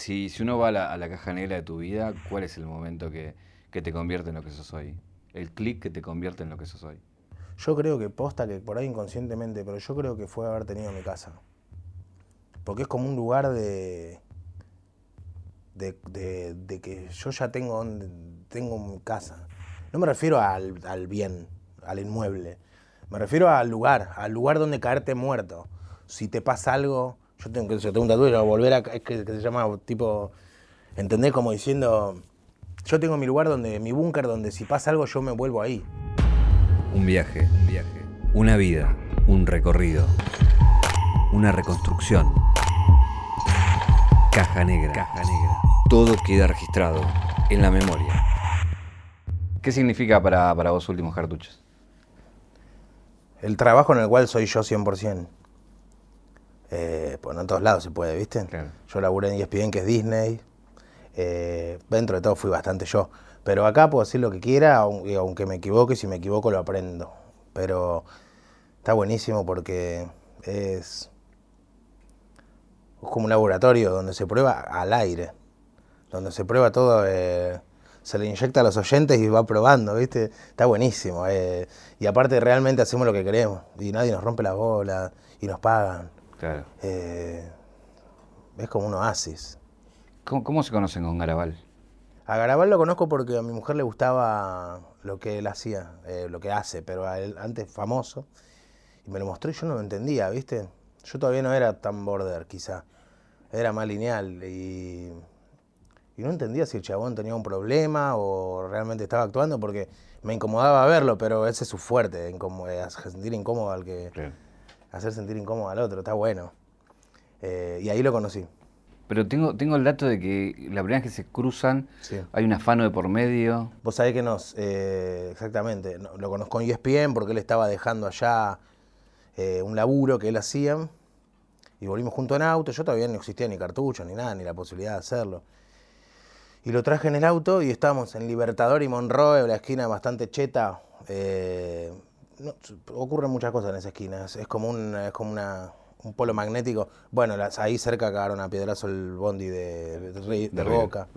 Si, uno va a la, caja negra de tu vida, ¿cuál es el momento que, te convierte en lo que sos hoy? El clic que te convierte en lo que sos hoy. Yo creo que posta que por ahí inconscientemente, pero yo creo que fue haber tenido mi casa. Porque es como un lugar de. de, de- que yo ya tengo, tengo mi casa. No me refiero al bien, al inmueble. Me refiero al lugar, al lugar donde caerte muerto. Si te pasa algo, yo tengo, yo tengo un tatuaje, volver a. Es que, que se llama tipo. ¿Entendés? Como diciendo. Yo tengo mi lugar donde, mi búnker donde si pasa algo yo me vuelvo ahí. Un viaje, un viaje. Una vida, un recorrido. Una reconstrucción. Caja negra. Caja negra. Todo queda registrado en la memoria. ¿Qué significa para, para vos últimos cartuchos? El trabajo en el cual soy yo 100%. Eh, pues no en todos lados se puede, ¿viste? Claro. Yo laburé en ESPN, que es Disney. Eh, dentro de todo fui bastante yo. Pero acá puedo decir lo que quiera, aunque me equivoque, si me equivoco lo aprendo. Pero está buenísimo porque es, es como un laboratorio donde se prueba al aire. Donde se prueba todo, eh, se le inyecta a los oyentes y va probando, ¿viste? Está buenísimo. eh, y aparte realmente hacemos lo que queremos. Y nadie nos rompe la bola y nos pagan. Claro. Eh, es como un oasis. ¿Cómo, cómo se conocen con Garabal? A Garabal lo conozco porque a mi mujer le gustaba lo que él hacía, eh, lo que hace, pero a él antes famoso. Y me lo mostró y yo no lo entendía, ¿viste? Yo todavía no era tan border, quizá. Era más lineal y, y no entendía si el chabón tenía un problema o realmente estaba actuando porque me incomodaba verlo, pero ese es su fuerte, sentir incómodo al que... Claro. Hacer sentir incómodo al otro, está bueno. Eh, y ahí lo conocí. Pero tengo, tengo el dato de que la primera vez que se cruzan Sí. hay un afano de por medio. Vos sabés que nos, eh, exactamente, lo conozco en ESPN porque él estaba dejando allá eh, un laburo que él hacía y volvimos junto en auto. Yo todavía no existía ni cartucho ni nada, ni la posibilidad de hacerlo. Y lo traje en el auto y estábamos en Libertador y Monroe, la esquina bastante cheta. eh, no, ocurren muchas cosas en esa esquina, es, es como, un, es como una, un polo magnético. Bueno, las- ahí cerca cagaron a piedrazo el bondi de, de, de Boca.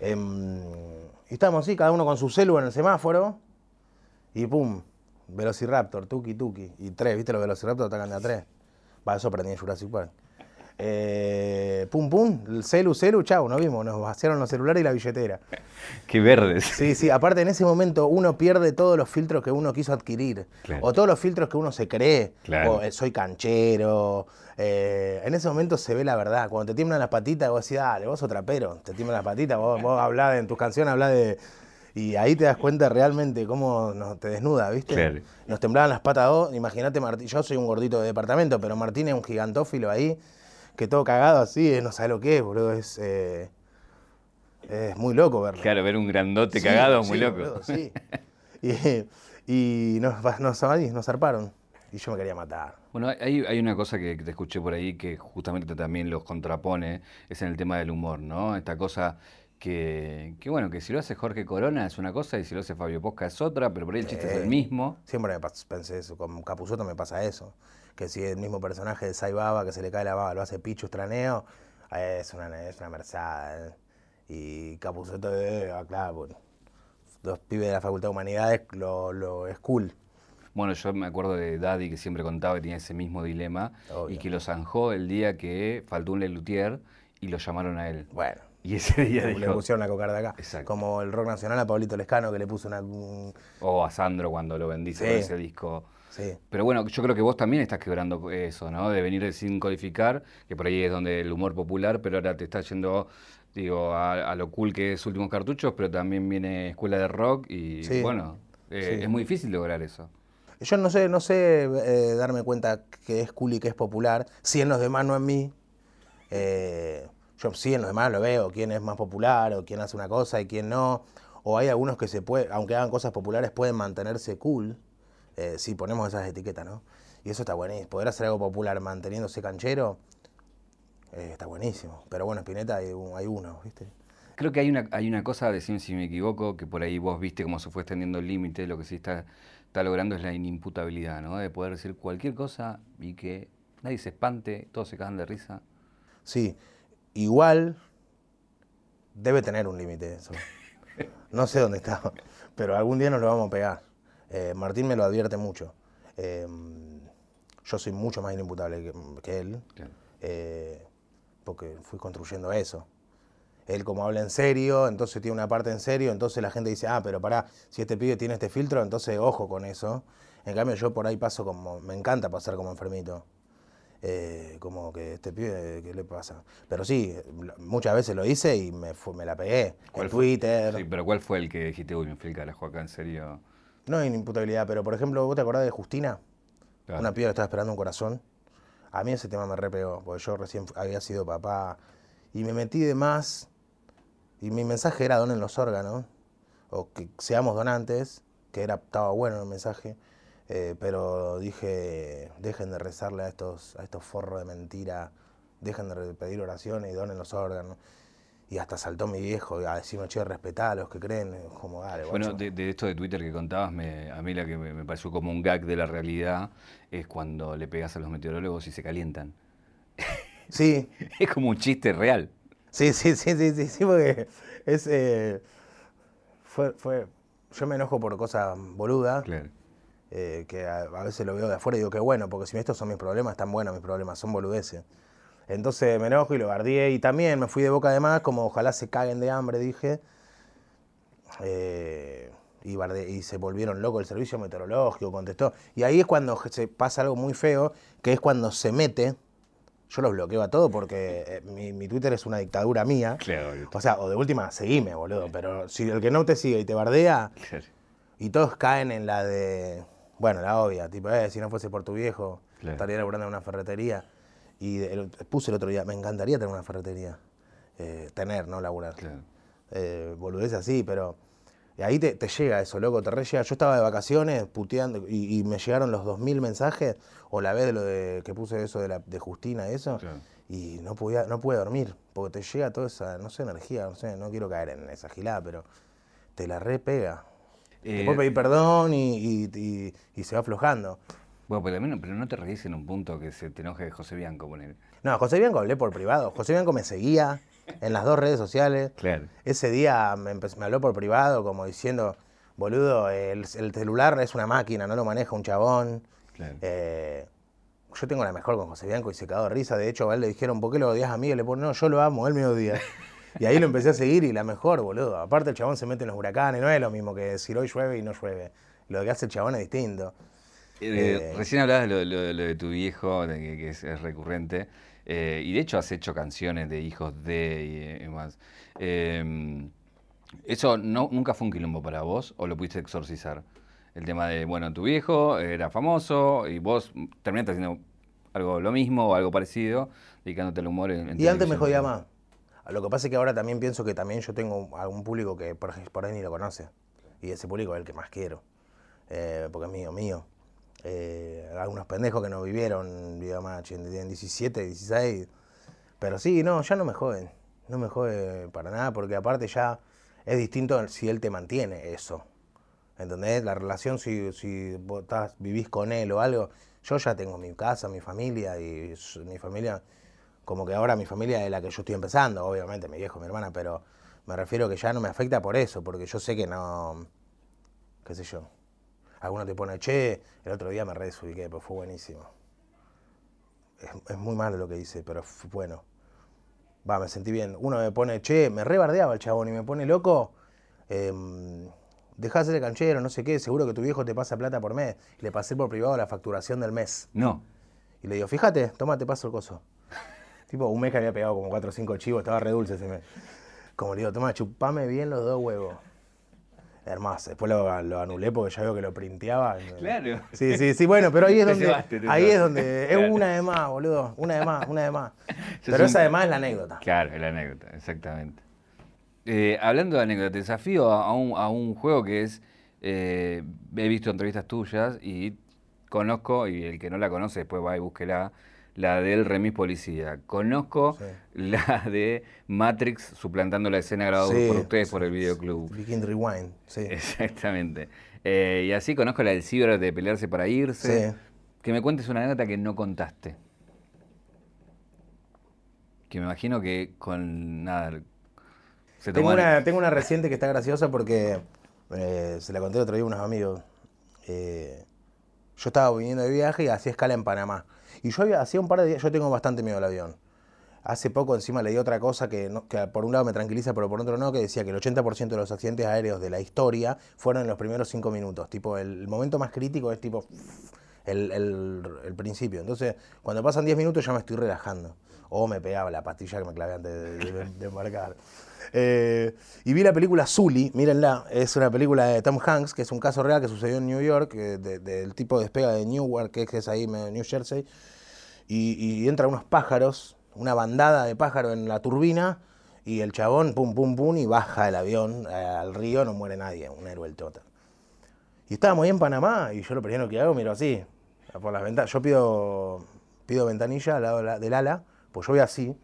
Em, y estábamos así, cada uno con su celu en el semáforo. Y pum, Velociraptor, tuki tuki. Y tres, ¿viste? Los Velociraptor atacan de a tres. Va, eso aprendí en Jurassic Park. Eh, pum, pum, el celu, celu, chau, nos vimos. Nos vaciaron los celulares y la billetera. Qué verdes. Sí, sí, aparte en ese momento uno pierde todos los filtros que uno quiso adquirir. Claro. O todos los filtros que uno se cree. Claro. O eh, soy canchero. eh, en ese momento se ve la verdad. Cuando te tiemblan las patitas, vos decís, dale, vos sos trapero. Te tiemblan las patitas, vos, vos hablás de, en tus canciones, hablás de. Y ahí te das cuenta realmente cómo nos- te desnuda, ¿viste? Claro. Nos temblaban las patas dos. Imagínate. Yo soy un gordito de departamento, pero Martín es un gigantófilo ahí, que todo cagado así, eh, no sabe lo que es, boludo. Es, eh, es muy loco verlo. Claro, ver un grandote Sí, cagado, muy sí, loco. boludo, sí. Y, y nos, nos, nos zarparon. Y yo me quería matar. Bueno, hay, hay una cosa que te escuché por ahí que justamente también los contrapone, es en el tema del humor, ¿no? Esta cosa que, que, bueno, que si lo hace Jorge Corona es una cosa y si lo hace Fabio Posca es otra, pero por ahí el chiste es el Eh. mismo. Siempre me pensé eso. Con Capuzoto me pasa eso. Que si el mismo personaje de Sai Baba, que se le cae la baba, lo hace Pichu Estraneo, eh, es una, es una merzada. eh. Y Capuzoto, eh, ah, claro, bueno, los pibes de la Facultad de Humanidades, lo, lo es cool. Bueno, yo me acuerdo de Daddy que siempre contaba que tenía ese mismo dilema y que lo zanjó el día que faltó un Lelutier y lo llamaron a él. Bueno. Y ese día Le dijo, pusieron la cocarda acá. Exacto. Como el rock nacional a Pablito Lescano, que le puso una. un- o a Sandro cuando lo bendice Sí. ese disco. Sí. Pero bueno, yo creo que vos también estás quebrando eso, ¿no? De venir sin codificar, que por ahí es donde el humor popular, pero ahora te está yendo, digo, a, a lo cool que es Últimos Cartuchos, pero también viene Escuela de Rock y Sí. bueno, eh, Sí. es muy difícil lograr eso. Yo no sé, no sé eh, darme cuenta que es cool y que es popular, si en los demás no en mí. Eh, yo sí en los demás lo veo, quién es más popular o quién hace una cosa y quién no. O hay algunos que se puede, aunque hagan cosas populares, pueden mantenerse cool, eh, si ponemos esas etiquetas, ¿no? Y eso está buenísimo. Poder hacer algo popular manteniéndose canchero, eh, está buenísimo. Pero bueno, Spinetta hay, hay uno, ¿viste? Creo que hay una, hay una cosa, decime si me equivoco, que por ahí vos viste cómo se fue extendiendo el límite, lo que sí está, está logrando es la inimputabilidad, ¿no? De poder decir cualquier cosa y que nadie se espante, todos se cagan de risa. Sí, igual debe tener un límite eso. No sé dónde está, pero algún día nos lo vamos a pegar. Eh, Martín me lo advierte mucho. Eh, yo soy mucho más inimputable que, que él, Claro. eh, porque fui construyendo eso. Él como habla en serio, entonces tiene una parte en serio, entonces la gente dice, ah, pero pará, si este pibe tiene este filtro, entonces ojo con eso. En cambio yo por ahí paso como, me encanta pasar como enfermito. Eh, como que este pibe, ¿qué le pasa? Pero sí, muchas veces lo hice y me, la pegué. ¿Cuál En fue? Twitter. Sí, pero ¿cuál fue el que dijiste, uy, me fui el carajo acá, en serio? No hay imputabilidad, pero por ejemplo, ¿vos te acordás de Justina? Claro. Una piba que estaba esperando un corazón. A mí ese tema me repegó, porque yo recién había sido papá y me metí de más. Y mi mensaje era donen los órganos, o que seamos donantes, que era, estaba bueno el mensaje. Eh, pero dije, dejen de rezarle a estos, a estos forros de mentira, dejen de pedir oraciones y donen los órganos. Y hasta saltó mi viejo a decirme, che, respetá a los que creen. Como, dale, Bueno, guacho". de, de esto de Twitter que contabas, me- a mí la que me, me pareció como un gag de la realidad es cuando le pegas a los meteorólogos y se calientan. Sí, Es como un chiste real. Sí, sí, sí, sí, sí, sí, porque es. eh, fue, fue. Yo me enojo por cosas boludas, Claro. Eh, que a, a veces lo veo de afuera y digo que bueno, porque si estos son mis problemas, están buenos mis problemas, son boludeces. Entonces me enojo y lo bardié y también me fui de boca de más, como ojalá se caguen de hambre, dije. Eh, y, bardeé- y se volvieron locos el servicio meteorológico, contestó. Y ahí es cuando se pasa algo muy feo, que es cuando se mete. Yo los bloqueo a todo porque eh, mi, mi Twitter es una dictadura mía. Claro. O sea, o de última, seguime, boludo. Pero si el que no te sigue y te bardea, Claro. y todos caen en la de. Bueno, la obvia, tipo, eh, si no fuese por tu viejo, Claro. estaría laburando en una ferretería. Y el- puse el otro día, me encantaría tener una ferretería. Eh, tener, no laburar. Claro. Eh, boludez así, pero. y ahí te, te llega eso, loco, te re llega. Yo estaba de vacaciones puteando y, y me llegaron los 2.000 mensajes, o la vez de lo de que puse eso de, la, de Justina, eso, Claro. y no podía, no pude dormir, porque te llega toda esa, no sé, energía, no sé, no quiero caer en esa gilada, pero te la repega. Eh, Después pedir perdón y, y- y- y se va aflojando. Bueno, pero también, pero no te reís en un punto que se te enoje José Bianco, poner. No, José Bianco hablé por privado. José Bianco me seguía en las dos redes sociales. Claro. Ese día me, habló por privado como diciendo, boludo, el, el celular es una máquina, no lo maneja un chabón. Claro. Eh, yo tengo la mejor con José Bianco y se cagó de risa. De hecho, a él le dijeron, ¿por qué lo odias a mí? Y le pone, no, yo lo amo, él me odia. Y ahí lo empecé a seguir y la mejor, boludo. Aparte el chabón se mete en los huracanes, no es lo mismo que decir hoy llueve y no llueve. Lo que hace el chabón es distinto. Eh, Eh, recién hablabas de lo, lo- lo de tu viejo, de que, que es, es recurrente, eh, y de hecho has hecho canciones de hijos de y, eh, demás. Eh, ¿Eso no, nunca fue un quilombo para vos o lo pudiste exorcizar? El tema de, bueno, tu viejo era famoso y vos terminaste haciendo algo lo mismo o algo parecido, dedicándote al humor en, en Y antes me jodía más. Lo que pasa es que ahora también pienso que también yo tengo algún público que por, por ahí ni lo conoce. Y ese público es el que más quiero. Eh, porque es mío, mío. Eh, algunos pendejos que no vivieron, digamos, tienen 17, 16. Pero sí, no, ya no me joden. No me jode para nada, porque aparte ya es distinto si él te mantiene eso. ¿Entendés? La relación, si, si vos estás- vivís con él o algo, yo ya tengo mi casa, mi familia, y mi familia, como que ahora mi familia es la que yo estoy empezando, obviamente, mi viejo, mi hermana, pero me refiero que ya no me afecta por eso, porque yo sé que no, qué sé yo. Alguno te pone, che, el otro día me desubiqué, pero fue buenísimo. Es, es muy malo lo que dice, pero fue bueno. Va, me sentí bien. Uno me pone, che, me rebardeaba el chabón y me pone loco. Eh, dejá de ser canchero, no sé qué, seguro que tu viejo te pasa plata por mes. Y le pasé por privado la facturación del mes. No. Y le digo, fíjate, toma, te paso el coso. Tipo, un mes que había pegado como 4 o 5 chivos, estaba re dulce ese mes. Como le digo, toma, chupame bien los dos huevos. Hermoso. Después lo, lo anulé porque ya veo que lo printeaba. Claro. Sí, sí, sí, bueno, pero ahí es donde. ahí es donde. Claro. Es una de más, boludo. Una de más, una de más. Pero un- esa de más es la anécdota. Claro, es la anécdota, exactamente. Eh, hablando de anécdota, te desafío a, a un, a un juego que es, eh, he visto entrevistas tuyas y conozco, y el que no la conoce después va y búsquela, la del remis policía. Conozco Sí. la de Matrix suplantando la escena grabada Sí, por ustedes sí, por el videoclub. Begin Rewind, sí. Exactamente. Eh, y así conozco la del ciber de pelearse para irse. Sí. Que me cuentes una anécdota que no contaste. Que me imagino que con nada. Se Tengo una, tengo una reciente que está graciosa porque eh, se la conté el otro día a unos amigos. Eh, yo estaba viniendo de viaje y hacía escala en Panamá. Y yo había, hacía un par de días, yo tengo bastante miedo al avión. Hace poco encima leí otra cosa que, no- que por un lado me tranquiliza, pero por otro no, que decía que el 80% de los accidentes aéreos de la historia fueron en los primeros cinco minutos. Tipo, el, el momento más crítico es tipo el, el- el principio. Entonces, cuando pasan 10 minutos ya me estoy relajando. O me pegaba la pastilla que me clavé antes de, de- de embarcar. Eh, y vi la película Zully, mírenla, es una película de Tom Hanks, que es un caso real que sucedió en New York, eh, de- del tipo de despega de Newark, que es ahí, New Jersey, y, y entran unos pájaros, una bandada de pájaros en la turbina, y el chabón, pum, pum, pum, y baja el avión eh, al río, no muere nadie, un héroe el tota. Y estábamos ahí en Panamá, y yo lo primero que hago, miro así, por las ventanas. Yo pido, pido ventanilla al lado de la- del ala, pues yo voy así,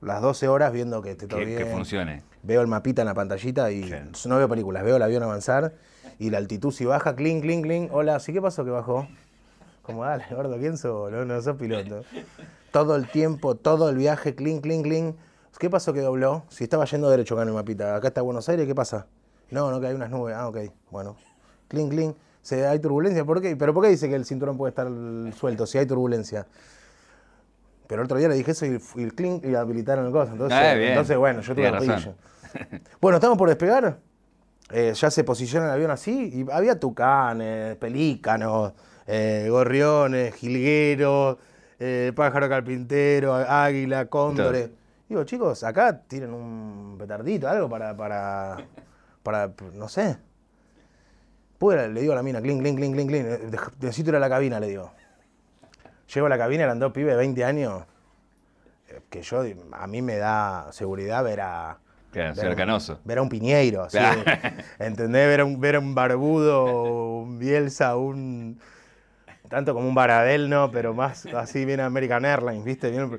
las 12 horas viendo que esté todo Que, bien. que funcione. Veo el mapita en la pantallita y no veo películas, veo el avión avanzar y la altitud si baja, clink, clink, clink. Hola, ¿sí qué pasó que bajó? Como, dale, gordo, ¿quién sos? No, no sos piloto. Todo el tiempo, todo el viaje, clink, clink, clink. ¿Qué pasó que dobló? Si estaba yendo derecho acá en el mapita, acá está Buenos Aires, ¿qué pasa? No, no, que hay unas nubes. Ah, ok, bueno. Clink, clink. Se, ¿Hay turbulencia? ¿Por qué? ¿Pero por qué dice que el cinturón puede estar suelto si hay turbulencia? Pero el otro día le dije eso y, y el clink y habilitaron el coso. Entonces, Ah, entonces bueno, yo tuve pillo. Bueno, estamos por despegar. Eh, ya se posiciona el avión así y había tucanes, pelícanos, eh, gorriones, jilgueros, eh, pájaro carpintero, águila, cóndores. Digo, chicos, acá tienen un petardito, algo para, para, para, no sé. Pude, le digo a la mina, clink, clink, clink, clink, clink. eh, Necesito ir a la cabina, le digo. Llego a la cabina, eran dos pibes de 20 años, que yo, a mí me da seguridad ver a... Claro, ver a señor un- Canoso. Ver a un Piñeiro, así. Claro. ¿Entendés? Ver a un, ver a un Barbudo, un Bielsa, un... Tanto como un Baradel, no, pero más así bien American Airlines, ¿viste? Bien-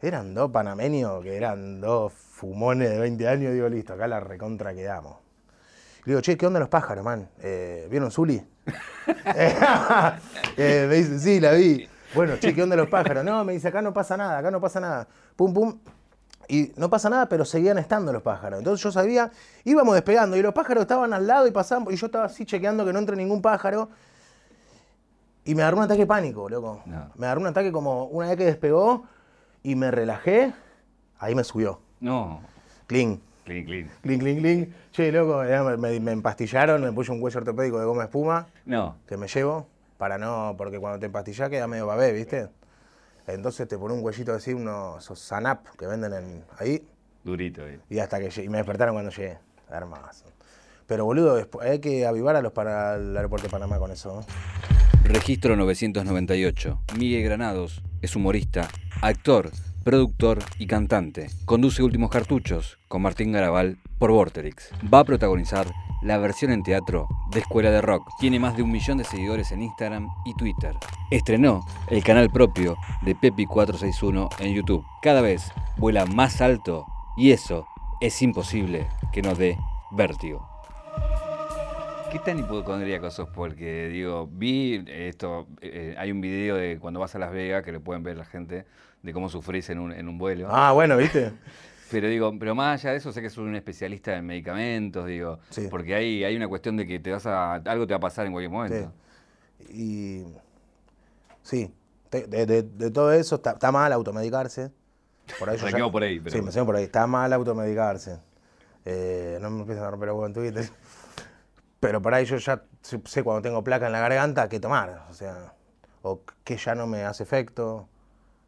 eran dos panameños que eran dos fumones de 20 años. Digo, listo, acá la recontra quedamos. Le digo, che, ¿qué onda los pájaros, man? Eh, ¿Vieron Zully? Eh, me dice, sí, la vi. Bueno, che, ¿qué onda los pájaros? No, me dice, acá no pasa nada, acá no pasa nada. Pum, pum. Y no pasa nada, pero seguían estando los pájaros. Entonces yo sabía, íbamos despegando y los pájaros estaban al lado y pasaban, y yo estaba así chequeando que no entre ningún pájaro. Y me agarró un ataque de pánico, loco. No. Me agarró un ataque como una vez que despegó y me relajé, ahí me subió. No. Clean. Clean, clean. Clink, clink, clink. Che, loco, me, me- me empastillaron, me puse un cuello ortopédico de goma espuma No. que me llevo para no, porque cuando te empastillás queda medio babé, ¿viste? Entonces te pone un cuellito así, unos Sanap que venden en, ahí, Durito. eh. y hasta que llegué- y me despertaron cuando llegué. Hermoso. Pero boludo, hay que avivar a los para el aeropuerto de Panamá con eso. ¿no? Registro 998. Miguel Granados es humorista, actor, productor y cantante. Conduce Últimos Cartuchos con Martín Garabal por Vorterix. Va a protagonizar la versión en teatro de Escuela de Rock. Tiene más de un millón de seguidores en Instagram y Twitter. Estrenó el canal propio de Pepi461 en YouTube. Cada vez vuela más alto y eso es imposible que nos dé vértigo. ¿Qué tan hipocondríaco sos? Porque, digo, vi esto, eh, hay un video de cuando vas a Las Vegas que lo pueden ver la gente, de cómo sufrís en un, en un vuelo. Ah, bueno, ¿viste? Pero digo, pero más allá de eso, sé que sos un especialista en medicamentos, digo, Sí. porque hay, hay una cuestión de que te vas a, algo te va a pasar en cualquier momento. Y sí, de, de- de todo eso está, está mal automedicarse. Por ahí yo ya- por ahí, pero- Sí, empecemos por ahí. Está mal automedicarse. Eh, no me empiezan a romper el huevo en Twitter. Pero por ahí yo ya sé cuando tengo placa en la garganta qué tomar. O sea, o que ya no me hace efecto.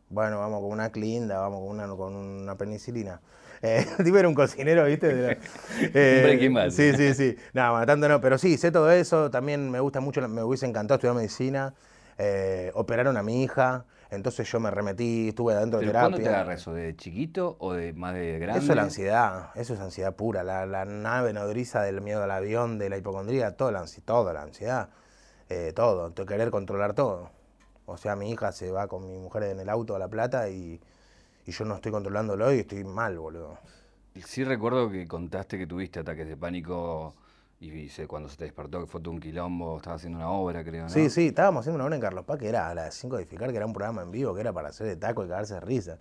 Bueno, vamos con una clinda, vamos con una, con una penicilina. Eh, tipo era un cocinero, ¿viste? De la- eh. Sí, sí, sí. Nada, más tanto no. Pero sí, sé todo eso. También me gusta mucho, me hubiese encantado estudiar medicina. Eh, operaron a mi hija. Entonces yo me remetí, estuve adentro de ¿Pero cuándo te terapia. agarra eso? ¿De chiquito o de más de grande? Eso es la ansiedad, eso es ansiedad pura, la, la nave nodriza del miedo al avión, de la hipocondría, toda la, ansi- toda la ansiedad, eh, todo, querer controlar todo. O sea, mi hija se va con mi mujer en el auto a La Plata y, y yo no estoy controlándolo y estoy mal, boludo. Sí recuerdo que contaste que tuviste ataques de pánico y se- cuando se te despertó que fue todo un quilombo, estabas haciendo una obra, creo, ¿no? Sí, sí, estábamos haciendo una obra en Carlos Paz que era a las 5 de edificar, que era un programa en vivo, que era para hacer de taco y cagarse de risa.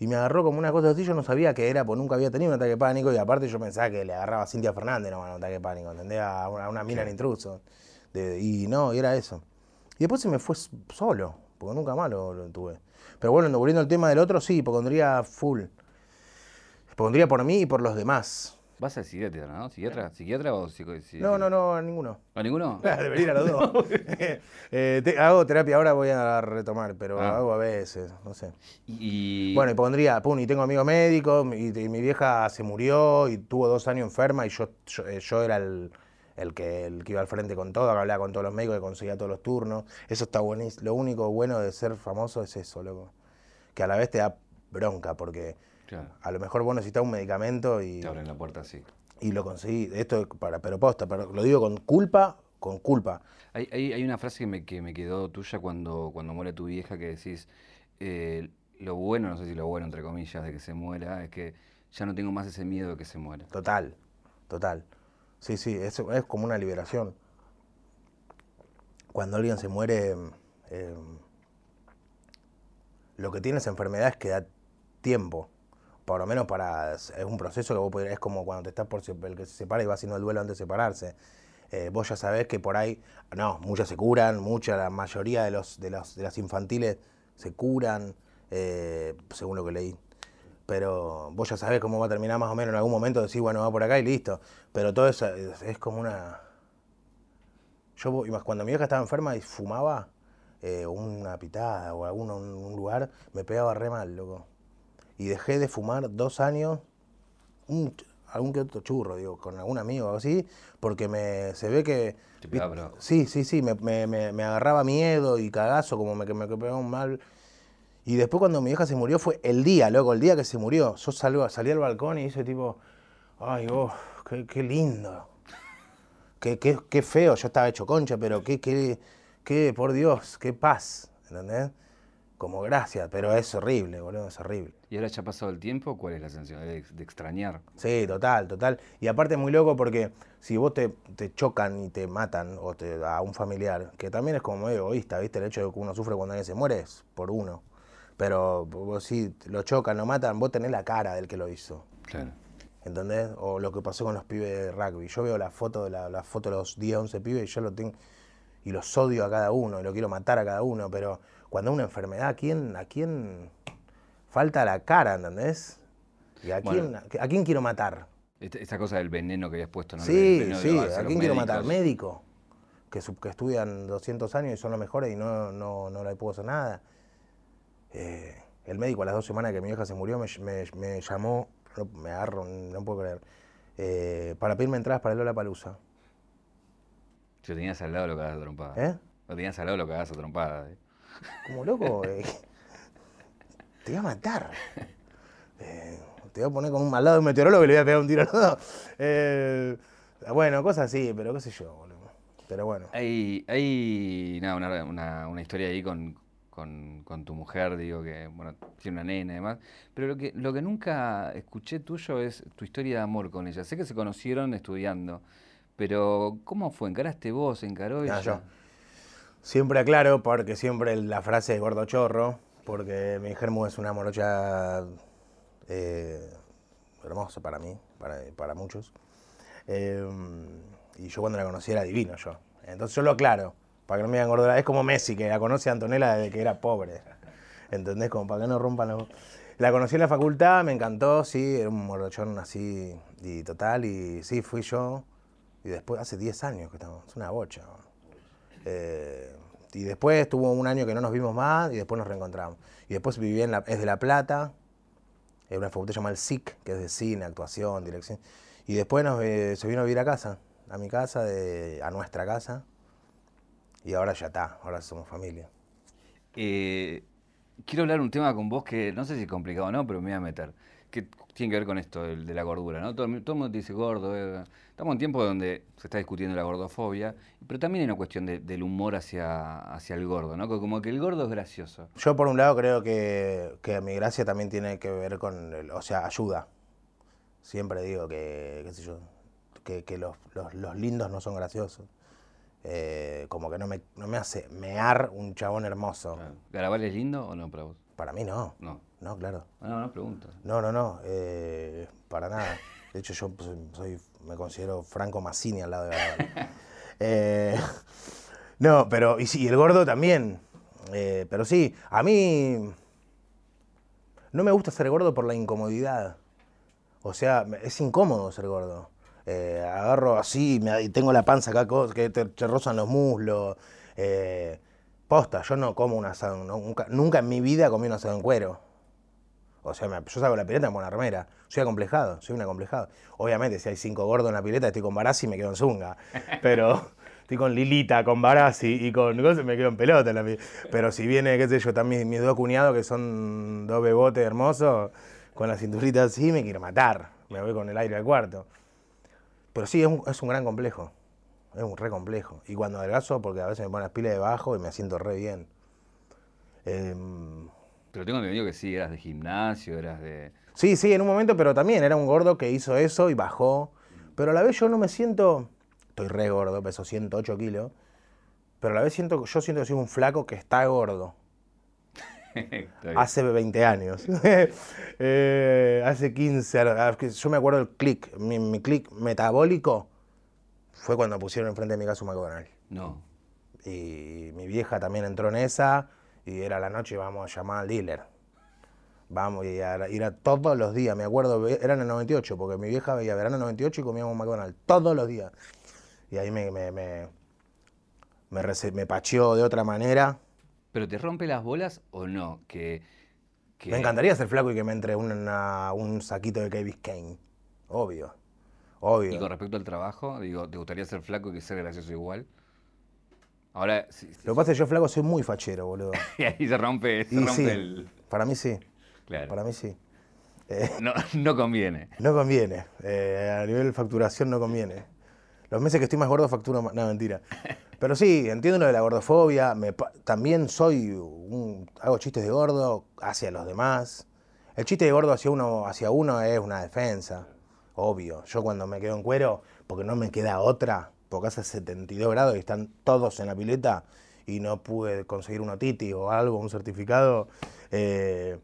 Y me agarró como una cosa así, yo no sabía qué era, porque nunca había tenido un ataque de pánico, y aparte yo pensaba que le agarraba a Cintia Fernández no, un ataque de pánico, ¿entendés? A una, a una mina en intruso. De- y no, y era eso. Y después se me fue solo, porque nunca más lo, lo tuve. Pero bueno, volviendo al tema del otro, sí, hipocondría full. Hipocondría por mí y por los demás. Vas al psiquiatra, ¿no? ¿Psiquiatra? ¿Psiquiatra o psico si- No, no, no, ninguno. ¿A ninguno? Debería ir a los dos. Eh, te- hago terapia ahora, voy a retomar, pero Ah. hago a veces, no sé. Y, Bueno, y pondría, pum, y tengo amigos médicos, y, y mi vieja se murió y tuvo dos años enferma y yo, yo, eh, yo era el, el que, el que iba al frente con todo, que hablaba con todos los médicos, que conseguía todos los turnos. Eso está buenísimo. Lo único bueno de ser famoso es eso, loco. Que a la vez te da bronca, porque Claro, a lo mejor vos necesitas un medicamento y, te abren la puerta así. y lo conseguí. Esto es para, pero posta, pero lo digo con culpa, con culpa. Hay, hay, hay una frase que me, que me quedó tuya cuando, cuando muere tu vieja que decís, eh, lo bueno, no sé si lo bueno entre comillas, de que se muera, es que ya no tengo más ese miedo de que se muera. Total, total. Sí, sí, es, es como una liberación. Cuando alguien se muere, eh, lo que tiene esa enfermedad es que da tiempo. Por lo menos para. Es un proceso que vos podés- Es como cuando te estás por el que se separa y va haciendo el duelo antes de separarse. Eh, vos ya sabés que por ahí. No, muchas se curan, muchas, la mayoría de, los, de, los, de las infantiles se curan, eh, según lo que leí pero vos ya sabés cómo va a terminar más o menos en algún momento, decís, bueno, va por acá y listo. Pero todo eso es, como una... Yo cuando mi vieja estaba enferma y fumaba eh, una pitada o algún un lugar, me pegaba re mal, loco. Y dejé de fumar dos años, un algún que otro churro, digo, con algún amigo o algo así, porque me, se ve que... Te pegaba. Sí, sí, sí, me, me- me- agarraba miedo y cagazo, como me, me pegaba un mal... Y después cuando mi hija se murió fue el día, loco, el día que se murió. Yo salgo, salí al balcón y hice tipo, ay, vos, qué, qué lindo. Qué, qué, qué feo, yo estaba hecho concha, pero qué, qué, qué, por Dios, qué paz, ¿entendés? Como gracias, pero es horrible, boludo, es horrible. ¿Y ahora ya ha pasado el tiempo? ¿Cuál es la sensación? ¿De, de extrañar? Sí, total, total. Y aparte es muy loco porque si vos te, te chocan y te matan o te, a un familiar, que también es como medio egoísta, ¿viste? El hecho de que uno sufre cuando alguien se muere es por uno. Pero vos si lo chocan, lo matan, vos tenés la cara del que lo hizo. Claro. ¿Entendés? O lo que pasó con los pibes de rugby. Yo veo la foto de la, la foto de los 10, 11 pibes y yo lo tengo y los odio a cada uno y lo quiero matar a cada uno, pero cuando hay una enfermedad, ¿a quién, a quién falta la cara, ¿entendés? ¿Y a, Bueno. quién, a quién quiero matar? Esta, cosa del veneno que habías puesto, ¿no? Sí, de- sí, ¿a quién quiero matar? Médico, que, su- que estudian 200 años y son los mejores y no, no, no le puedo hacer nada. Eh, el médico a las dos semanas que mi vieja se murió me, me- me llamó, me agarro, no puedo creer, eh, para pedirme entradas para el Lola Palusa. Lo tenías al lado lo cagás a trompada. ¿Eh? Lo tenías al lado lo cagás a trompada. ¿eh? Como loco, eh, te voy a matar. Eh, te voy a poner con un al lado de un meteorólogo y le voy a pegar un tiro a los dos. Eh, bueno, cosas así, pero qué sé yo, boludo. Pero bueno. Hay, hay nada, una, una- una historia ahí con, con- con tu mujer, digo que, bueno, tiene una nena y demás. Pero lo que, lo que nunca escuché tuyo es tu historia de amor con ella. Sé que se conocieron estudiando, pero ¿cómo fue? ¿Encaraste vos? ¿Encaró ella? Yo. Siempre aclaro, porque siempre la frase es gordo chorro, porque mi germu es una morocha eh, hermosa para mí, para, para muchos. Eh, y yo cuando la conocí era divino yo. Entonces yo lo aclaro, para que no me digan gordo. Es como Messi, que la conoce a Antonella desde que era pobre. ¿Entendés? Como para que no rompan los... La conocí en la facultad, me encantó, sí, era un morochón así y total, y sí, fui yo. Y después, hace 10 años que estamos, es una bocha. Eh, y después tuvo un año que no nos vimos más y después nos reencontramos. Y después viví en la, es de La Plata, en una facultad llamada el SIC, que es de cine, actuación, dirección. Y después nos, eh, se vino a vivir a casa, a mi casa, a nuestra casa. Y ahora ya está, ahora somos familia. Eh, quiero hablar un tema con vos que no sé si es complicado o no, pero me voy a meter. Que tiene que ver con esto del- de, la gordura, ¿no? Todo, el- todo el mundo dice gordo. eh. Estamos en tiempo donde se está discutiendo la gordofobia, pero también hay una cuestión de- del humor hacia, hacia el gordo, ¿no? Como que el gordo es gracioso. Yo por un lado creo que, que mi gracia también tiene que ver con, el- o sea, ayuda. Siempre digo que, que, los- los lindos no son graciosos. Eh, como que no me, no me hace mear un chabón hermoso. ¿Garabal es lindo o no para vos? Para mí no. No. No, claro. No, no pregunto. No, no, no, eh, para nada. De hecho, yo soy, me considero Franco Massini al lado de Bárbara. Eh, no, pero, y sí, el gordo también. Eh, pero sí, a mí no me gusta ser gordo por la incomodidad. O sea, es incómodo ser gordo. Eh, agarro así me- y tengo la panza acá, que te, te rozan los muslos. Eh, posta, yo no como un asado, nunca, nunca en mi vida comí un asado en cuero. O sea, me- yo salgo de la pileta con una armera. Soy acomplejado, soy un acomplejado. Obviamente, si hay cinco gordos en la pileta, estoy con Barassi y me quedo en zunga. Pero estoy con Lilita, con Barassi y con cosas, me quedo en pelota en la. Pero si viene, qué sé yo, están mis, mis dos cuñados que son dos bebotes hermosos, con la cinturita así, me quiero matar. Me voy con el aire al cuarto. Pero sí, es un, es un gran complejo. Es un re complejo. Y cuando adelgazo, porque a veces me ponen las pilas debajo y me siento re bien. Em, Pero tengo entendido que sí, eras de gimnasio, eras de... Sí, sí, en un momento, pero también era un gordo que hizo eso y bajó. Pero a la vez yo no me siento. Estoy re gordo, peso 108 kilos. Pero a la vez siento, yo siento que soy un flaco que está gordo. Hace 20 años. Eh, hace 15. a la- a- que Yo me acuerdo el click. Mi, mi click metabólico fue cuando pusieron enfrente de mi casa un McDonald's. No. Y mi vieja también entró en esa. Y era la noche, vamos a llamar al dealer. Vamos, y era, era todos los días, me acuerdo, era en el 98, porque mi vieja veía verano 98 y comíamos McDonald's todos los días. Y ahí me, me, me, me, me pacheó de otra manera. ¿Pero te rompe las bolas o no? Que, que- Me encantaría ser flaco y que me entre una- un saquito de Kevin Kane. Obvio. Obvio. Y con respecto al trabajo, digo, ¿te gustaría ser flaco y que ser gracioso igual? Ahora, sí, sí, Lo que pasa es que yo flaco soy muy fachero, boludo. y ahí se rompe, se Y rompe sí, el... para mí sí, Claro. para mí sí. No, no conviene. No conviene. eh, a nivel facturación no conviene. Los meses que estoy más gordo facturo más. No, mentira. Pero sí, entiendo lo de la gordofobia. me también soy un. hago chistes de gordo hacia los demás. El chiste de gordo hacia uno, hacia uno es una defensa. Obvio. Yo cuando me quedo en cuero, porque no me queda otra, porque hace 72 grados y están todos en la pileta y no pude conseguir un otiti o algo, un certificado, eh,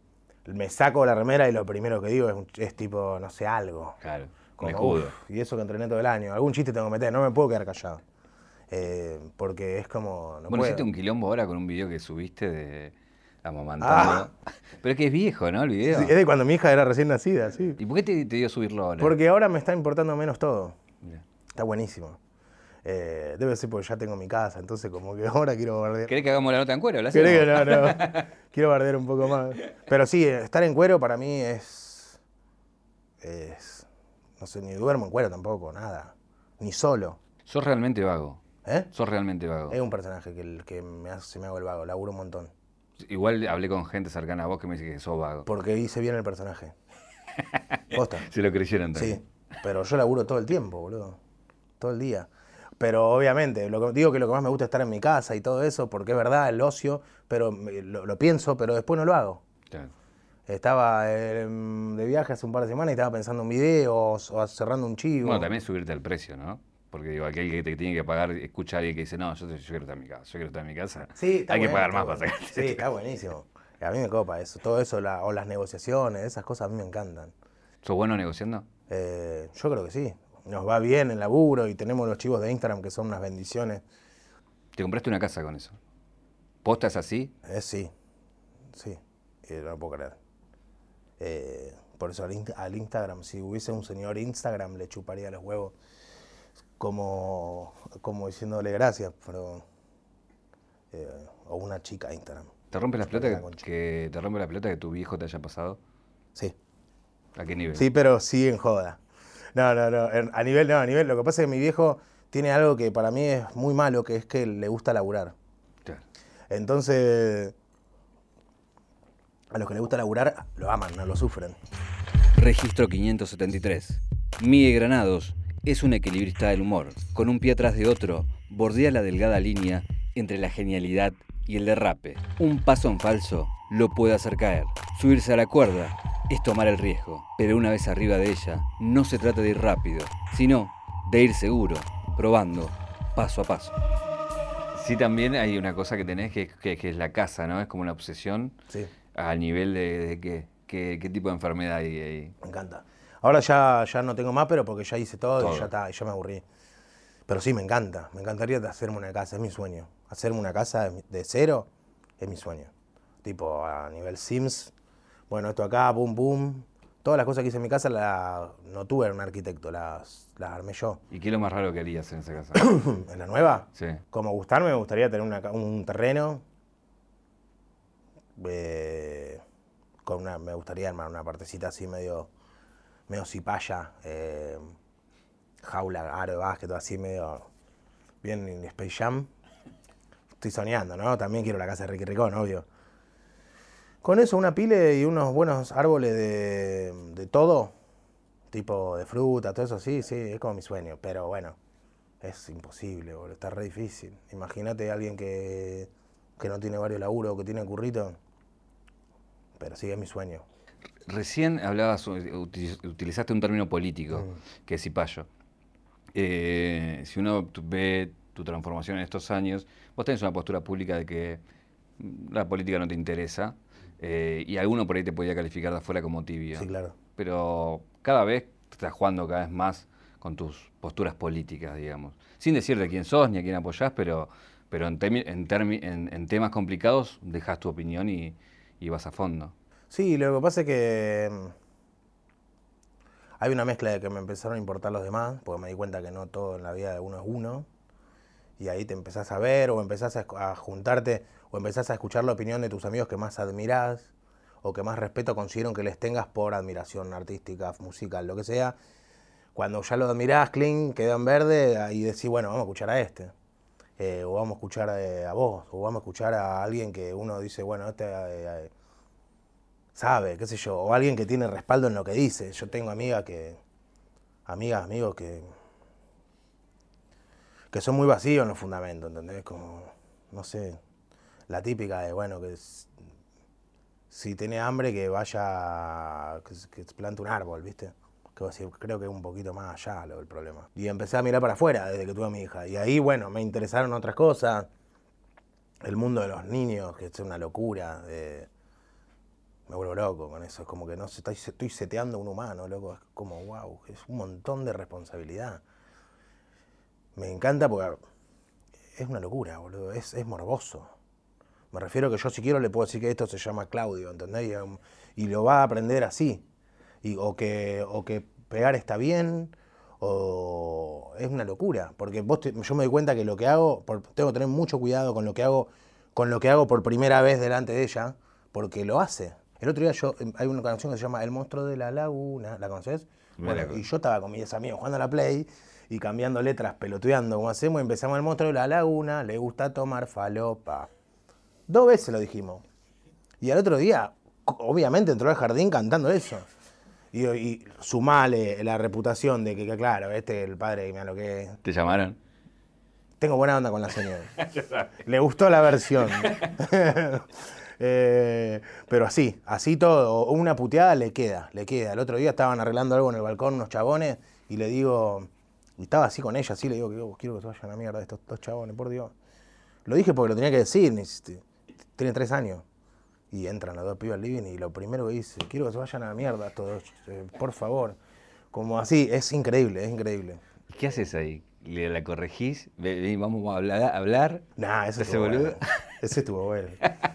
me saco la remera y lo primero que digo es, es tipo, no sé, algo. Claro. Como, me escudo. "Uf, y eso que entrené todo el año. Algún chiste tengo que meter, no me puedo quedar callado. Eh, porque es como. No bueno, puedo. hiciste un quilombo ahora con un video que subiste de amamantando. Pero es que es viejo, ¿no? El video. Ah. Sí, es de cuando mi hija era recién nacida, sí. ¿Y por qué te, te dio subirlo ahora? Porque ahora me está importando menos todo. Mirá. Está buenísimo. Eh, debe ser porque ya tengo mi casa, entonces como que ahora quiero bardear. ¿Querés que hagamos la nota en cuero? ¿La ¿Querés que no, no. Quiero bardear un poco más. Pero sí, estar en cuero para mí es. es. No sé, ni duermo en cuero tampoco, nada. Ni solo. Sos realmente vago. ¿Eh? Sos realmente vago. Es un personaje que, el que me hace, se me hago el vago, laburo un montón. Igual hablé con gente cercana a vos que me dice que sos vago. Porque hice bien el personaje. Posta. Se lo creyeron también. Sí, pero yo laburo todo el tiempo, boludo. Todo el día. Pero obviamente, lo que, digo que lo que más me gusta es estar en mi casa y todo eso, porque es verdad, el ocio, pero lo, lo pienso, pero después no lo hago. Claro. Estaba eh, de viaje hace un par de semanas y estaba pensando en videos o cerrando un chivo. Bueno, también subirte al precio, ¿no? Porque digo, aquel que te tiene que pagar, escucha a alguien que dice, no, yo, yo quiero estar en mi casa, yo quiero estar en mi casa. Sí, está Hay que pagar más para sacarte. Sí, está buenísimo. A mí me copa eso. Todo eso, la- o las negociaciones, esas cosas a mí me encantan. ¿Sos bueno negociando? Eh, yo creo que sí. Nos va bien el laburo y tenemos los chivos de Instagram que son unas bendiciones. Te compraste una casa con eso. ¿Posta es así? Eh, sí, sí, eh, no lo puedo creer. Eh, por eso al Instagram, si hubiese un señor Instagram, le chuparía los huevos como, como diciéndole gracias, pero... eh, o una chica Instagram. ¿Te rompe la pelota que, te rompe la pelota que tu viejo te haya pasado? Sí, ¿A qué nivel? sí, pero sí en joda. No, no, no, en- a nivel, no, a nivel, lo que pasa es que mi viejo tiene algo que para mí es muy malo, que es que le gusta laburar. Claro. Entonces, a los que les gusta laburar, lo aman, no lo sufren. Registro 573. Miguel Granados es un equilibrista del humor. Con un pie atrás de otro, bordea la delgada línea entre la genialidad y el derrape. Un paso en falso lo puede hacer caer. Subirse a la cuerda es tomar el riesgo, pero una vez arriba de ella, no se trata de ir rápido, sino de ir seguro, probando, paso a paso. Sí, también hay una cosa que tenés que, que- que es la casa, ¿no? Es como una obsesión. Sí. ¿A nivel de, de qué? qué? qué tipo de enfermedad hay ahí? Me encanta. Ahora ya, ya no tengo más, pero porque ya hice todo, Todo. y ya está, y ya me aburrí. Pero sí, me encanta. Me encantaría hacerme una casa, es mi sueño. Hacerme una casa de, cero es mi sueño. Tipo a nivel Sims. Bueno, esto acá, boom, boom. Todas las cosas que hice en mi casa la, no tuve un arquitecto, las, las armé yo. ¿Y qué es lo más raro que harías en esa casa? en la nueva, sí. como gustarme, me gustaría tener una un terreno. eh, con una, me gustaría armar una partecita así medio, medio cipaya, eh, jaula, aro de básquet, todo así medio bien en Space Jam. Estoy soñando, ¿no? También quiero la casa de Ricky Ricón, obvio. Con eso, una pile y unos buenos árboles de, de todo, tipo de fruta, todo eso, sí, sí, es como mi sueño. Pero bueno, es imposible, boludo, está re difícil. Imagínate a alguien que, que no tiene varios laburos, que tiene currito. Pero sí, es mi sueño. Recién hablabas, uti- utilizaste un término político, Mm. que es cipayo. Eh, si uno ve tu transformación en estos años, vos tenés una postura pública de que la política no te interesa, eh, y alguno por ahí te podía calificar de afuera como tibio. Sí, claro. Pero cada vez te estás jugando cada vez más con tus posturas políticas, digamos. Sin decirte quién sos ni a quién apoyás, pero, pero en, temi- en, termi- en- en temas complicados dejas tu opinión y, y vas a fondo. Sí, lo que pasa es que mm, hay una mezcla de que me empezaron a importar los demás, porque me di cuenta que no todo en la vida de uno es uno, y ahí te empezás a ver o empezás a, a juntarte o empezás a escuchar la opinión de tus amigos que más admirás o que más respeto consideran que les tengas por admiración artística, musical, lo que sea. Cuando ya lo admirás, clean, queda en verde, ahí decís, bueno, vamos a escuchar a este. Eh, o vamos a escuchar eh, a vos, o vamos a escuchar a alguien que uno dice, bueno, este eh, sabe, qué sé yo, o alguien que tiene respaldo en lo que dice. Yo tengo amigas que, amigas, amigos que, que son muy vacíos en los fundamentos, ¿entendés? Como, no sé, la típica de, bueno, que si tiene hambre que vaya, que, que plante un árbol, ¿viste? Creo que es un poquito más allá lo del problema. Y empecé a mirar para afuera desde que tuve a mi hija. Y ahí, bueno, me interesaron otras cosas. El mundo de los niños, que es una locura. Me vuelvo loco con eso. Es como que no estoy, estoy seteando un humano, loco. Es como, wow, es un montón de responsabilidad. Me encanta porque es una locura, boludo. Es, morboso. Me refiero que yo si quiero le puedo decir que esto se llama Claudio, ¿entendés? Y, um, lo va a aprender así. Y, o, que, o que pegar está bien, o es una locura. Porque vos te- yo me doy cuenta que lo que hago, por- tengo que tener mucho cuidado con lo que hago, con lo que hago por primera vez delante de ella, porque lo hace. El otro día yo, em, hay una canción que se llama El monstruo de la laguna, ¿la conoces? Bueno, y yo estaba con mis amigos jugando a la Play y cambiando letras, pelotudeando como hacemos, y empezamos el monstruo de la laguna, le gusta tomar falopa. Dos veces lo dijimos. Y al otro día, obviamente, entró al jardín cantando eso. Y, y sumale la reputación de que, que, claro, este es el padre, mira lo que es. ¿Te llamaron? Tengo buena onda con la señora. Le gustó la versión. Eh, pero así, así todo. Una puteada le queda, le queda. El otro día estaban arreglando algo en el balcón unos chabones y le digo, y estaba así con ella, así le digo que "Oh, quiero que se vayan a la mierda estos dos chabones, por Dios. Lo dije porque lo tenía que decir, tiene tres años. Y entran los dos pibes al living y lo primero que dice, quiero que se vayan a la mierda estos dos, eh, por favor. Como así, es increíble, es increíble. ¿Y ¿Qué haces ahí? ¿Le la corregís? Vamos a hablar. hablar? Nah, ese ¿Ese estuvo bueno. Ese estuvo bueno.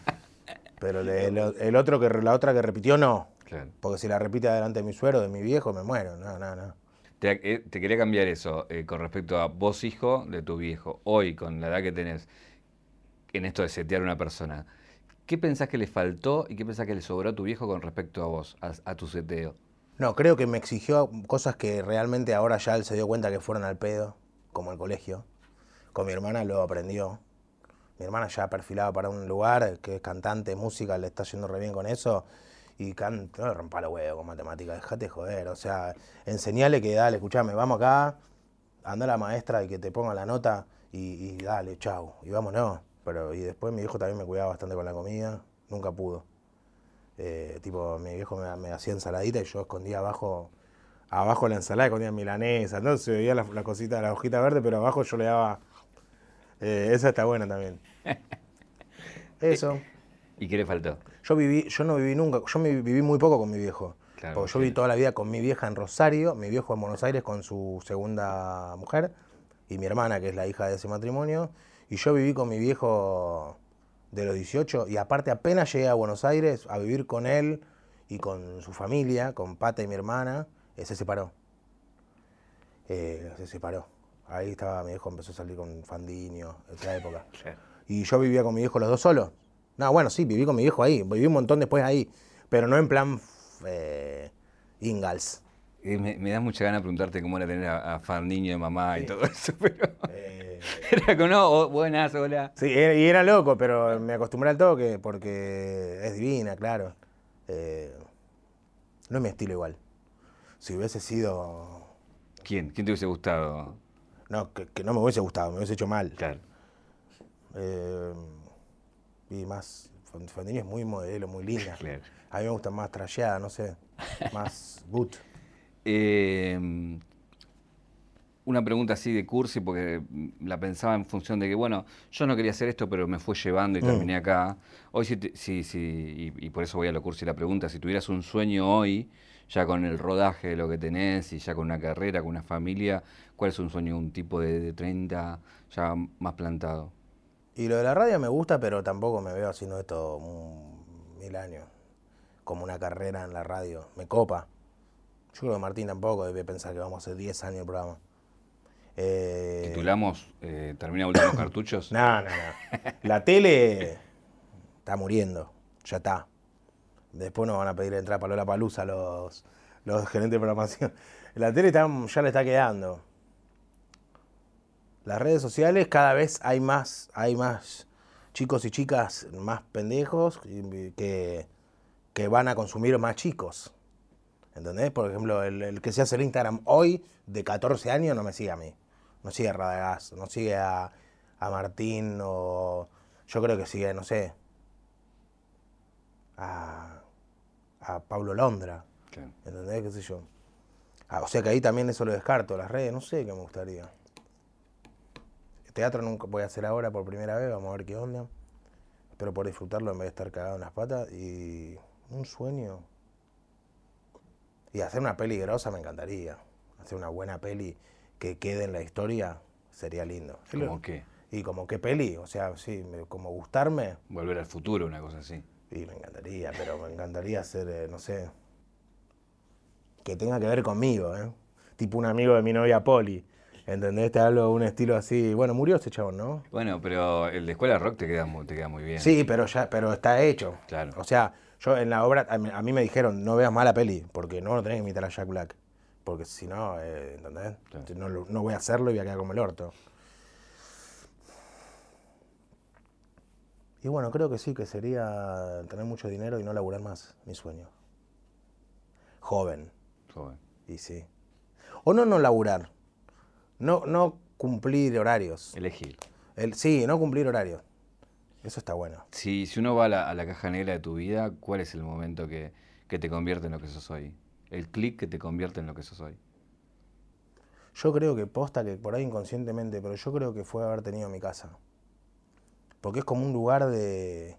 Pero el, el otro que la otra que repitió no. Claro. Porque si la repite delante de mi suero, de mi viejo, me muero. No, no, no. Te, eh, te quería cambiar eso eh, con respecto a vos, hijo de tu viejo. Hoy, con la edad que tenés, en esto de setear una persona, ¿qué pensás que le faltó y qué pensás que le sobró a tu viejo con respecto a vos, a, a tu seteo? No, creo que me exigió cosas que realmente ahora ya él se dio cuenta que fueron al pedo, como el colegio. Con mi hermana lo aprendió. Mi hermana ya perfilaba para un lugar, que es cantante, música, le está yendo re bien con eso. Y no rompa los huevos con matemáticas, dejate de joder. O sea, enseñale que dale, escuchame, vamos acá, anda la maestra y que te ponga la nota y, dale, chau, y vámonos. Pero, y después mi viejo también me cuidaba bastante con la comida, nunca pudo. Eh, tipo, mi viejo me, me hacía ensaladita y yo escondía abajo, abajo la ensalada, escondía milanesa, no se veía la, la cosita, la hojita verde, pero abajo yo le daba. Eh, esa está buena también. Eso. ¿Y qué le faltó? Yo viví, yo no viví nunca, yo me viví muy poco con mi viejo. Claro, porque yo sí. viví toda la vida con mi vieja en Rosario, mi viejo en Buenos Aires con su segunda mujer y mi hermana, que es la hija de ese matrimonio. Y yo viví con mi viejo de los 18 y aparte apenas llegué a Buenos Aires a vivir con él y con su familia, con Pata y mi hermana, eh, se separó. Eh, se separó. Ahí estaba mi viejo, empezó a salir con Fandinio, esa época. Y yo vivía con mi viejo los dos solos. No, bueno, sí, viví con mi viejo ahí. Viví un montón después ahí. Pero no en plan eh, Ingalls. Eh, Me, me da mucha gana de preguntarte cómo era tener a, a de mamá y todo eso, pero Eh, era como, no, oh, buenas, hola. sí, era- y era loco, pero me acostumbré al toque porque es divina, claro. Eh, no es mi estilo igual. Si hubiese sido. ¿Quién? ¿Quién te hubiese gustado? No, que, que no me hubiese gustado, me hubiese hecho mal. Claro. Eh, y más. Fandinio es muy modelo, muy linda. Claro. A mí me gusta más trasheada, no sé. Más boot. Eh, una pregunta así de cursi, porque mm, la pensaba en función de que, bueno, yo no quería hacer esto, pero me fue llevando y terminé acá. Hoy sí, te- sí, sí, y, y por eso voy a lo cursi la pregunta, si tuvieras un sueño hoy, ya con el rodaje de lo que tenés y ya con una carrera, con una familia, ¿cuál es un sueño de un tipo de, de 30 ya más plantado? Y lo de la radio me gusta, pero tampoco me veo haciendo esto un- mil años. Como una carrera en la radio. Me copa. Yo creo que Martín tampoco debe pensar que vamos a hacer 10 años el programa. Eh, Titulamos, eh, termina últimos cartuchos. No, no, no. La tele está muriendo. Ya está. Después nos van a pedir entrar para la palusa los, los gerentes de programación. La tele ya le está quedando. Las redes sociales cada vez hay más, hay más chicos y chicas más pendejos que, que van a consumir más chicos. ¿Entendés? Por ejemplo, el, que se hace el Instagram hoy, de 14 años, no me sigue a mí. No sigue a Radagás, no sigue a, a Martín o. Yo creo que sigue, no sé. A Pablo Londra. Claro. ¿Entendés? ¿Qué sé yo? Ah, o sea que ahí también eso lo descarto, las redes, no sé qué me gustaría. Teatro nunca voy a hacer ahora por primera vez, vamos a ver qué onda. Espero por disfrutarlo en vez de estar cagado en las patas. Y un sueño. Y hacer una peli grosa me encantaría. Hacer una buena peli que quede en la historia sería lindo. ¿Cómo qué? Y como qué peli, o sea, sí, como gustarme, Volver al futuro, una cosa así. Y me encantaría, pero me encantaría hacer, eh, no sé, que tenga que ver conmigo, ¿eh? Tipo un amigo de mi novia Poli. ¿Entendés? Te hablo de un estilo así. Bueno, murió ese chabón, ¿no? Bueno, pero el de escuela rock te queda muy, te queda muy bien. Sí, pero ya, pero está hecho. Claro. O sea, yo en la obra, a mí, a mí me dijeron, no veas mala peli, porque no lo tenés que imitar a Jack Black. Porque si no, eh, ¿entendés? Claro. No, no voy a hacerlo y voy a quedar como el orto. Y bueno, creo que sí, que sería tener mucho dinero y no laburar más, mi sueño. Joven, Joven. y sí. O no no laburar. No, no cumplir horarios. Elegir. El, sí, no cumplir horarios. Eso está bueno. Si, si uno va a la, a la caja negra de tu vida, ¿cuál es el momento que, que te convierte en lo que sos hoy? El clic que te convierte en lo que sos hoy. Yo creo que posta que por ahí inconscientemente, pero yo creo que fue haber tenido mi casa. Porque es como un lugar de.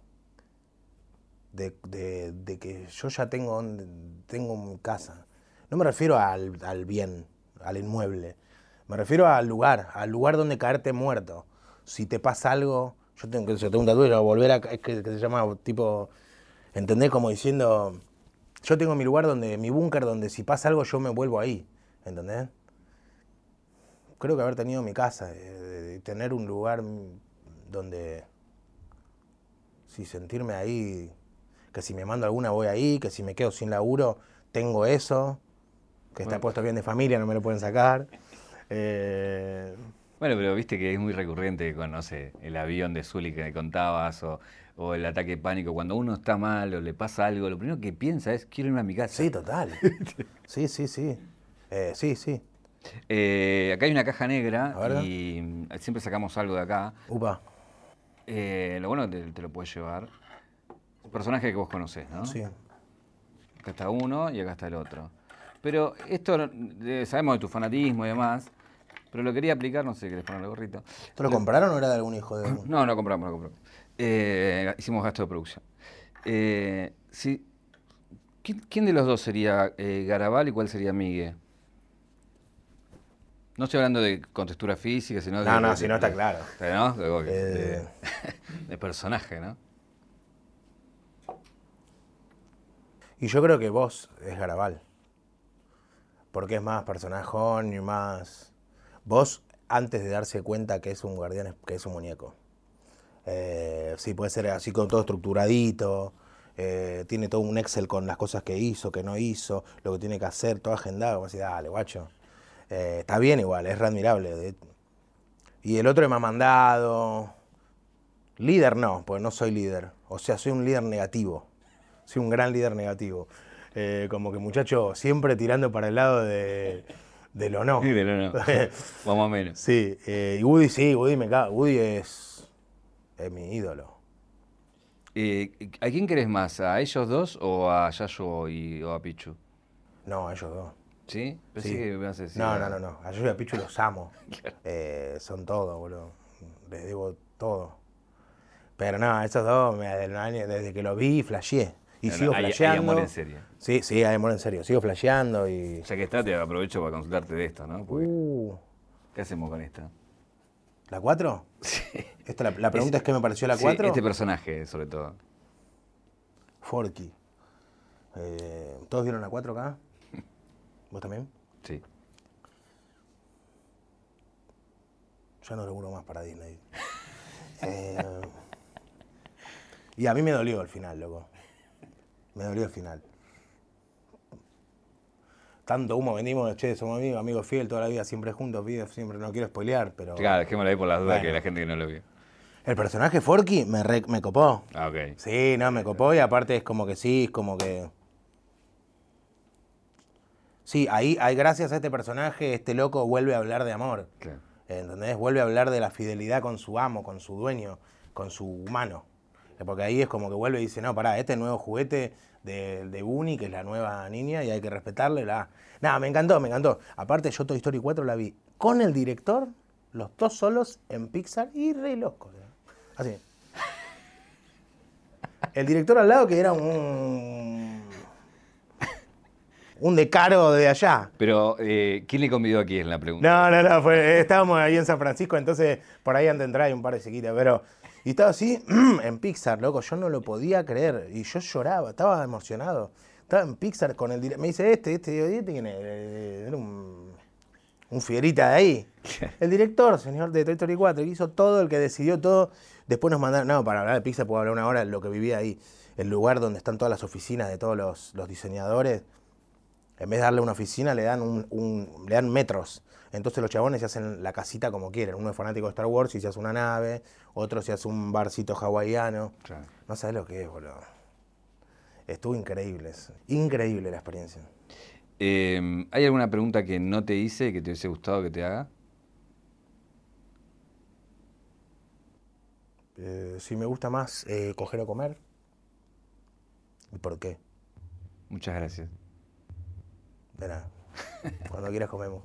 de, de- de que yo ya tengo, tengo mi casa. No me refiero al, al bien, al inmueble. Me refiero al lugar, al lugar donde caerte muerto. Si te pasa algo, yo tengo, yo tengo un tatuaje, volver a. Que, que se llama tipo. ¿Entendés? Como diciendo. Yo tengo mi lugar donde, mi búnker donde si pasa algo yo me vuelvo ahí. ¿Entendés? creo que haber tenido mi casa, eh, tener un lugar donde, sí, sentirme ahí, que si me mando alguna voy ahí, que si me quedo sin laburo, tengo eso, que está puesto bien de familia, no me lo pueden sacar. Eh, Bueno, pero viste que es muy recurrente con, no sé, el avión de Zully que me contabas o, o el ataque de pánico. Cuando uno está mal o le pasa algo, lo primero que piensa es, quiero irme a mi casa. sí, total. Sí, sí, sí. Eh, sí, sí. Eh, acá hay una caja negra y siempre sacamos algo de acá. Upa, Eh, lo bueno te, te lo puedes llevar. Personaje que vos conocés, ¿no? sí. Acá está uno y acá está el otro. Pero esto, eh, sabemos de tu fanatismo y demás, pero lo quería aplicar, no sé, querés ponerle gorrito. ¿Esto lo compraron o era de algún hijo de algún? No, no compramos, no compramos. Eh, hicimos gasto de producción. Sí. ¿Quién, quién de los dos sería Garabal y cuál sería Miguel? No estoy hablando de contextura física, sino de... No, no, si no está claro. ¿no? De, de- Eh. de personaje, ¿no? Y yo creo que vos es Garabal. Porque es más personajón y más. Vos, antes de darse cuenta que es un guardián, que es un muñeco. Eh, sí, puede ser así con todo estructuradito. eh, tiene todo un Excel con las cosas que hizo, que no hizo, lo que tiene que hacer, todo agendado. Así, dale, guacho. Eh, está bien igual, es admirable. de- Y el otro me ha mandado. Líder no, porque no soy líder. O sea, soy un líder negativo. Soy un gran líder negativo. Eh, como que muchacho, siempre tirando para el lado de, de lo no. Sí, pero no. Vamos a menos. Sí, eh, y Woody sí, Woody me caga. Woody es, es mi ídolo. Eh, ¿A quién querés más? ¿A ellos dos o a Yayo y, o a Pichu? No, a ellos dos. ¿Sí? Pensé Sí. que me ibas a decir No, no, no, no. A y a Pichu los amo. Eh, son todo, boludo. Les debo todo. Pero no, esos dos, desde que lo vi, flasheé. Y No, no, sigo hay- hay flasheando. amor en serio. Sí, sí, hay amor en serio. Sigo flasheando y. Ya que está, te aprovecho para consultarte de esto, ¿no? Porque, Uh, ¿Qué hacemos con esta? ¿La 4? Sí. Esta, la, la pregunta es, qué me pareció la Sí, 4. este personaje, sobre todo. Forky. Eh, ¿Todos vieron la 4 acá? ¿Vos también? Sí. Ya no laburo más para Disney. Eh, y a mí me dolió el final, loco. Me dolió el final. Tanto humo vendimos, che, somos amigos, amigos fiel toda la vida, siempre juntos, vida, siempre no quiero spoilear, pero. Claro, dejémoslo ahí por las dudas Bueno. que la gente que no lo vio. El personaje Forky me, re- me copó. Ah, ok. Sí, no, me copó y aparte es como que sí, es como que. Sí, ahí, ahí gracias a este personaje, este loco vuelve a hablar de amor. Claro. ¿Entendés? Vuelve a hablar de la fidelidad con su amo, con su dueño, con su humano. Eh, Porque ahí es como que vuelve y dice, no, pará, este nuevo juguete de, de Uni, que es la nueva niña, y hay que respetarle. La... Nada, me encantó, me encantó. Aparte, yo Toy Story 4 la vi con el director, los dos solos en Pixar, y re loco. Así. El director al lado que era un... Un decaro de allá. Pero, eh, ¿quién le convidó aquí? Es la pregunta. No, no, no, fue- estábamos ahí en San Francisco, entonces por ahí antes de entrar hay un par de chiquitas, pero... Y estaba así, en Pixar, loco, yo no lo podía creer, y yo lloraba, estaba emocionado. Estaba en Pixar con el... dire- Me dice, este, este, digo, ¿y este quién es? Eh, Era un, un fierita de ahí. El director, señor de Toy Story 4, que hizo todo, el que decidió todo. Después nos mandaron, no, para hablar de Pixar puedo hablar una hora de lo que vivía ahí. El lugar donde están todas las oficinas de todos los, los diseñadores. En vez de darle una oficina, le dan, un, un- le dan metros. Entonces los chabones se hacen la casita como quieren. Uno es fanático de Star Wars y se hace una nave, otro se hace un barcito hawaiano. Claro. No sabes lo que es, boludo. Estuvo increíble. Increíble la experiencia. Eh, ¿Hay alguna pregunta que no te hice que te hubiese gustado que te haga? Eh, si me gusta más eh, coger o comer. ¿Y por qué? Muchas gracias. Cuando quieras comemos.